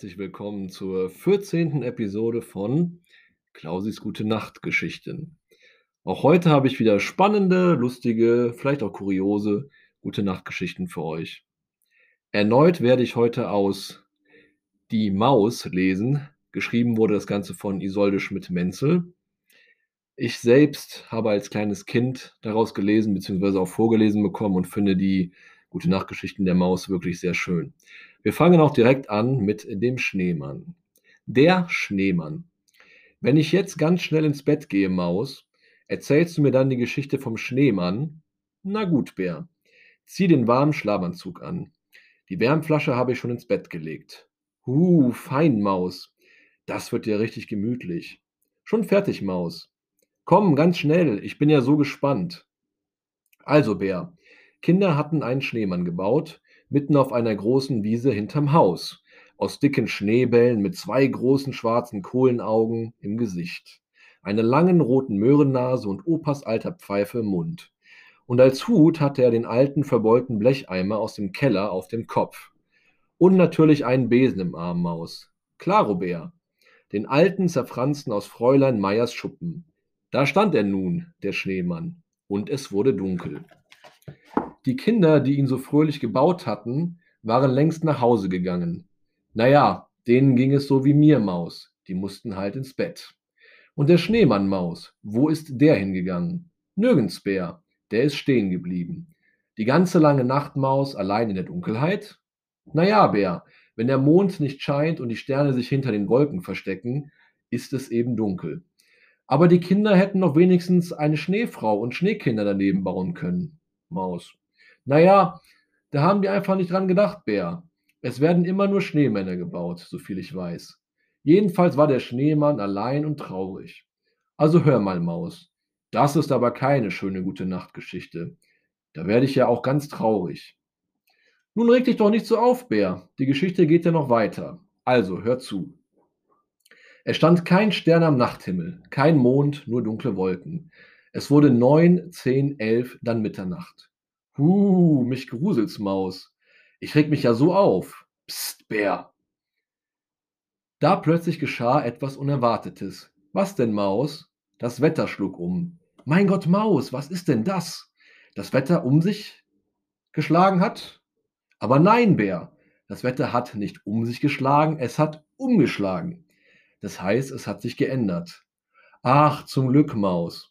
Herzlich willkommen zur 14. Episode von Klausis Gute Nacht Geschichten. Auch heute habe ich wieder spannende, lustige, vielleicht auch kuriose Gute Nacht Geschichten für euch. Erneut werde ich heute aus Die Maus lesen. Geschrieben wurde das Ganze von Isolde Schmidt-Menzel. Ich selbst habe als kleines Kind daraus gelesen bzw. auch vorgelesen bekommen und finde die Gute Nacht Geschichten der Maus wirklich sehr schön. Wir fangen auch direkt an mit dem Schneemann. Der Schneemann. Wenn ich jetzt ganz schnell ins Bett gehe, Maus, erzählst du mir dann die Geschichte vom Schneemann? Na gut, Bär. Zieh den warmen Schlafanzug an. Die Wärmflasche habe ich schon ins Bett gelegt. Huh, fein, Maus. Das wird ja richtig gemütlich. Schon fertig, Maus. Komm, ganz schnell, ich bin ja so gespannt. Also, Bär, Kinder hatten einen Schneemann gebaut, mitten auf einer großen Wiese hinterm Haus, aus dicken Schneebällen mit zwei großen schwarzen Kohlenaugen im Gesicht, einer langen roten Möhrennase und Opas alter Pfeife im Mund. Und als Hut hatte er den alten verbeulten Blecheimer aus dem Keller auf dem Kopf. Und natürlich einen Besen im Arm Maus. Klar, Robert. Den alten, zerfransten aus Fräulein Meyers Schuppen. Da stand er nun, der Schneemann, und es wurde dunkel. Die Kinder, die ihn so fröhlich gebaut hatten, waren längst nach Hause gegangen. Naja, denen ging es so wie mir, Maus. Die mussten halt ins Bett. Und der Schneemann, Maus, wo ist der hingegangen? Nirgends, Bär. Der ist stehen geblieben. Die ganze lange Nacht, Maus, allein in der Dunkelheit? Naja, Bär, wenn der Mond nicht scheint und die Sterne sich hinter den Wolken verstecken, ist es eben dunkel. Aber die Kinder hätten noch wenigstens eine Schneefrau und Schneekinder daneben bauen können. Maus. Naja, da haben die einfach nicht dran gedacht, Bär. Es werden immer nur Schneemänner gebaut, soviel ich weiß. Jedenfalls war der Schneemann allein und traurig. Also hör mal, Maus. Das ist aber keine schöne gute Nachtgeschichte. Da werde ich ja auch ganz traurig. Nun reg dich doch nicht so auf, Bär. Die Geschichte geht ja noch weiter. Also, hör zu. Es stand kein Stern am Nachthimmel, kein Mond, nur dunkle Wolken. Es wurde neun, zehn, elf, dann Mitternacht. Huh, mich gruselt's, Maus. Ich reg mich ja so auf. Psst, Bär. Da plötzlich geschah etwas Unerwartetes. Was denn, Maus? Das Wetter schlug um. Mein Gott, Maus, was ist denn das? Das Wetter um sich geschlagen hat? Aber nein, Bär. Das Wetter hat nicht um sich geschlagen, es hat umgeschlagen. Das heißt, es hat sich geändert. Ach, zum Glück, Maus.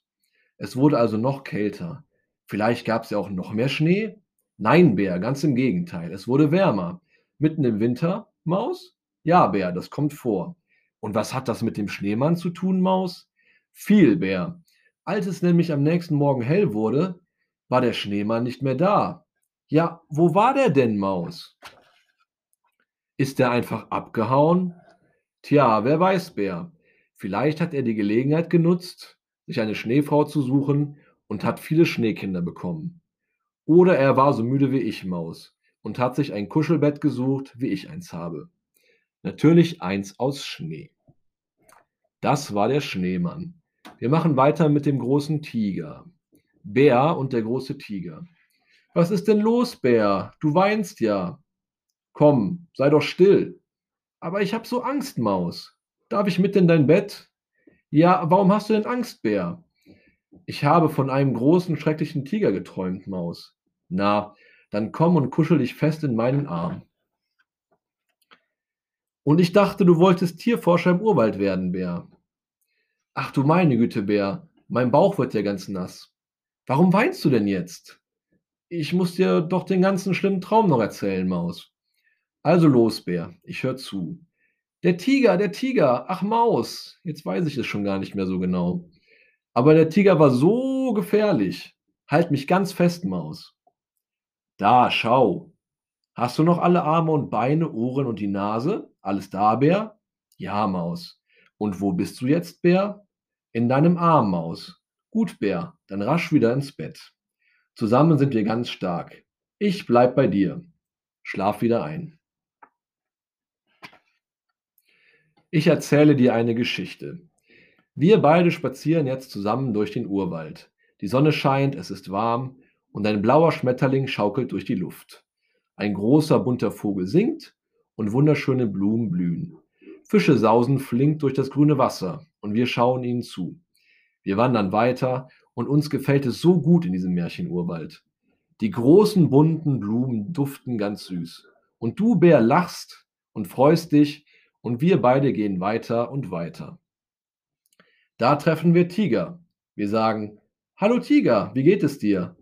Es wurde also noch kälter. Vielleicht gab es ja auch noch mehr Schnee? Nein, Bär, ganz im Gegenteil. Es wurde wärmer. Mitten im Winter, Maus? Ja, Bär, das kommt vor. Und was hat das mit dem Schneemann zu tun, Maus? Viel, Bär. Als es nämlich am nächsten Morgen hell wurde, war der Schneemann nicht mehr da. Ja, wo war der denn, Maus? Ist der einfach abgehauen? Tja, wer weiß, Bär. Vielleicht hat er die Gelegenheit genutzt, sich eine Schneefrau zu suchen und hat viele Schneekinder bekommen. Oder er war so müde wie ich, Maus, und hat sich ein Kuschelbett gesucht, wie ich eins habe. Natürlich eins aus Schnee. Das war der Schneemann. Wir machen weiter mit dem großen Tiger. Bär und der große Tiger. Was ist denn los, Bär? Du weinst ja. Komm, sei doch still. Aber ich hab so Angst, Maus. Darf ich mit in dein Bett? Ja, warum hast du denn Angst, Bär? Ich habe von einem großen, schrecklichen Tiger geträumt, Maus. Na, dann komm und kuschel dich fest in meinen Arm. Und ich dachte, du wolltest Tierforscher im Urwald werden, Bär. Ach du meine Güte, Bär, mein Bauch wird ja ganz nass. Warum weinst du denn jetzt? Ich muss dir doch den ganzen schlimmen Traum noch erzählen, Maus. Also los, Bär, ich hör zu. Der Tiger, der Tiger, ach Maus, jetzt weiß ich es schon gar nicht mehr so genau. Aber der Tiger war so gefährlich. Halt mich ganz fest, Maus. Da, schau. Hast du noch alle Arme und Beine, Ohren und die Nase? Alles da, Bär? Ja, Maus. Und wo bist du jetzt, Bär? In deinem Arm, Maus. Gut, Bär, dann rasch wieder ins Bett. Zusammen sind wir ganz stark. Ich bleib bei dir. Schlaf wieder ein. Ich erzähle dir eine Geschichte. Wir beide spazieren jetzt zusammen durch den Urwald. Die Sonne scheint, es ist warm und ein blauer Schmetterling schaukelt durch die Luft. Ein großer bunter Vogel singt und wunderschöne Blumen blühen. Fische sausen flink durch das grüne Wasser und wir schauen ihnen zu. Wir wandern weiter und uns gefällt es so gut in diesem Märchenurwald. Die großen bunten Blumen duften ganz süß. Und du, Bär, lachst und freust dich und wir beide gehen weiter und weiter. Da treffen wir Tiger. Wir sagen, Hallo Tiger, wie geht es dir?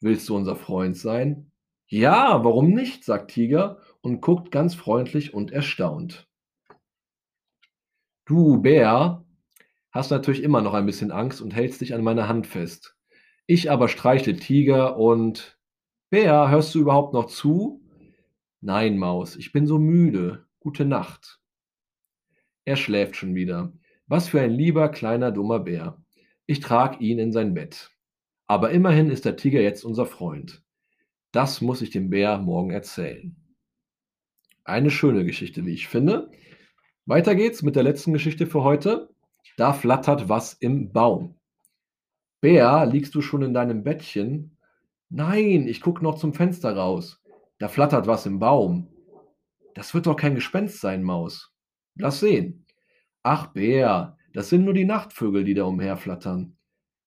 Willst du unser Freund sein? Ja, warum nicht? sagt Tiger und guckt ganz freundlich und erstaunt. Du, Bär, hast natürlich immer noch ein bisschen Angst und hältst dich an meiner Hand fest. Ich aber streichle Tiger und Bär, hörst du überhaupt noch zu? Nein, Maus, ich bin so müde. Gute Nacht. Er schläft schon wieder. Was für ein lieber kleiner dummer Bär. Ich trag ihn in sein Bett. Aber immerhin ist der Tiger jetzt unser Freund. Das muss ich dem Bär morgen erzählen. Eine schöne Geschichte, wie ich finde. Weiter geht's mit der letzten Geschichte für heute. Da flattert was im Baum. Bär, liegst du schon in deinem Bettchen? Nein, ich gucke noch zum Fenster raus. Da flattert was im Baum. Das wird doch kein Gespenst sein, Maus. Lass sehen. Ach, Bär, das sind nur die Nachtvögel, die da umherflattern.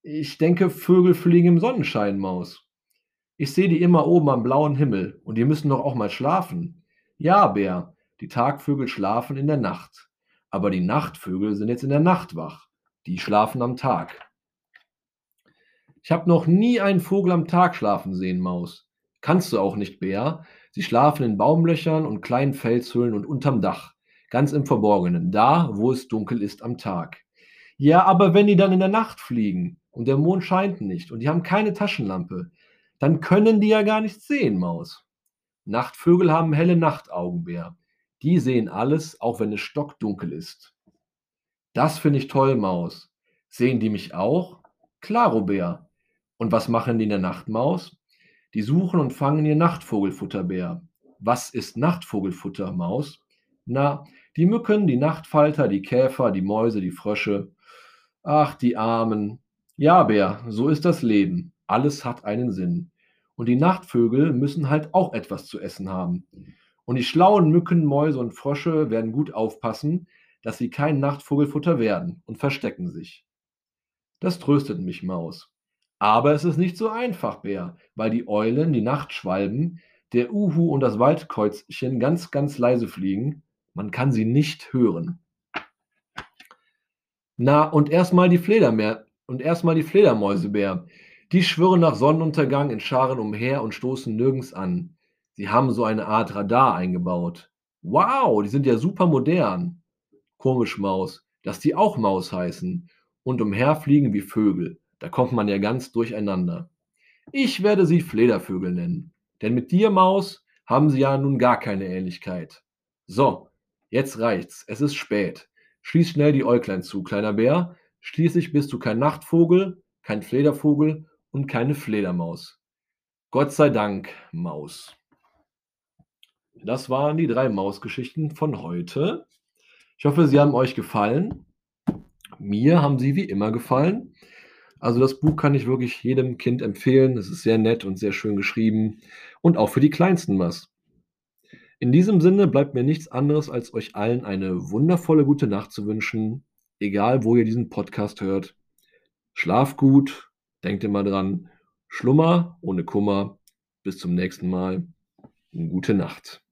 Ich denke, Vögel fliegen im Sonnenschein, Maus. Ich sehe die immer oben am blauen Himmel und die müssen doch auch mal schlafen. Ja, Bär, die Tagvögel schlafen in der Nacht. Aber die Nachtvögel sind jetzt in der Nacht wach. Die schlafen am Tag. Ich habe noch nie einen Vogel am Tag schlafen sehen, Maus. Kannst du auch nicht, Bär. Sie schlafen in Baumlöchern und kleinen Felshöhlen und unterm Dach, ganz im Verborgenen, da, wo es dunkel ist am Tag. Ja, aber wenn die dann in der Nacht fliegen und der Mond scheint nicht und die haben keine Taschenlampe, dann können die ja gar nichts sehen, Maus. Nachtvögel haben helle Nachtaugen, Bär. Die sehen alles, auch wenn es stockdunkel ist. Das finde ich toll, Maus. Sehen die mich auch? Klaro, Bär. Und was machen die in der Nacht, Maus? Die suchen und fangen ihr Nachtvogelfutter, Bär. Was ist Nachtvogelfutter, Maus? Na, die Mücken, die Nachtfalter, die Käfer, die Mäuse, die Frösche. Ach, die Armen. Ja, Bär, so ist das Leben. Alles hat einen Sinn. Und die Nachtvögel müssen halt auch etwas zu essen haben. Und die schlauen Mücken, Mäuse und Frösche werden gut aufpassen, dass sie kein Nachtvogelfutter werden und verstecken sich. Das tröstet mich, Maus. Aber es ist nicht so einfach, Bär, weil die Eulen, die Nachtschwalben, der Uhu und das Waldkäuzchen ganz, ganz leise fliegen. Man kann sie nicht hören. Na, und erstmal die Fledermäer und erstmal die Fledermäuse, Bär. Die schwirren nach Sonnenuntergang in Scharen umher und stoßen nirgends an. Sie haben so eine Art Radar eingebaut. Wow, die sind ja super modern. Komisch, Maus, dass die auch Maus heißen und umherfliegen wie Vögel. Da kommt man ja ganz durcheinander. Ich werde sie Fledervögel nennen, denn mit dir, Maus, haben sie ja nun gar keine Ähnlichkeit. So, jetzt reicht's, es ist spät. Schließ schnell die Äuglein zu, kleiner Bär, schließlich bist du kein Nachtvogel, kein Fledervogel und keine Fledermaus. Gott sei Dank, Maus. Das waren die drei Mausgeschichten von heute. Ich hoffe, sie haben euch gefallen. Mir haben sie wie immer gefallen. Also das Buch kann ich wirklich jedem Kind empfehlen. Es ist sehr nett und sehr schön geschrieben und auch für die Kleinsten was. In diesem Sinne bleibt mir nichts anderes, als euch allen eine wundervolle gute Nacht zu wünschen, egal wo ihr diesen Podcast hört. Schlaf gut, denkt immer dran, Schlummer ohne Kummer. Bis zum nächsten Mal. Gute Nacht.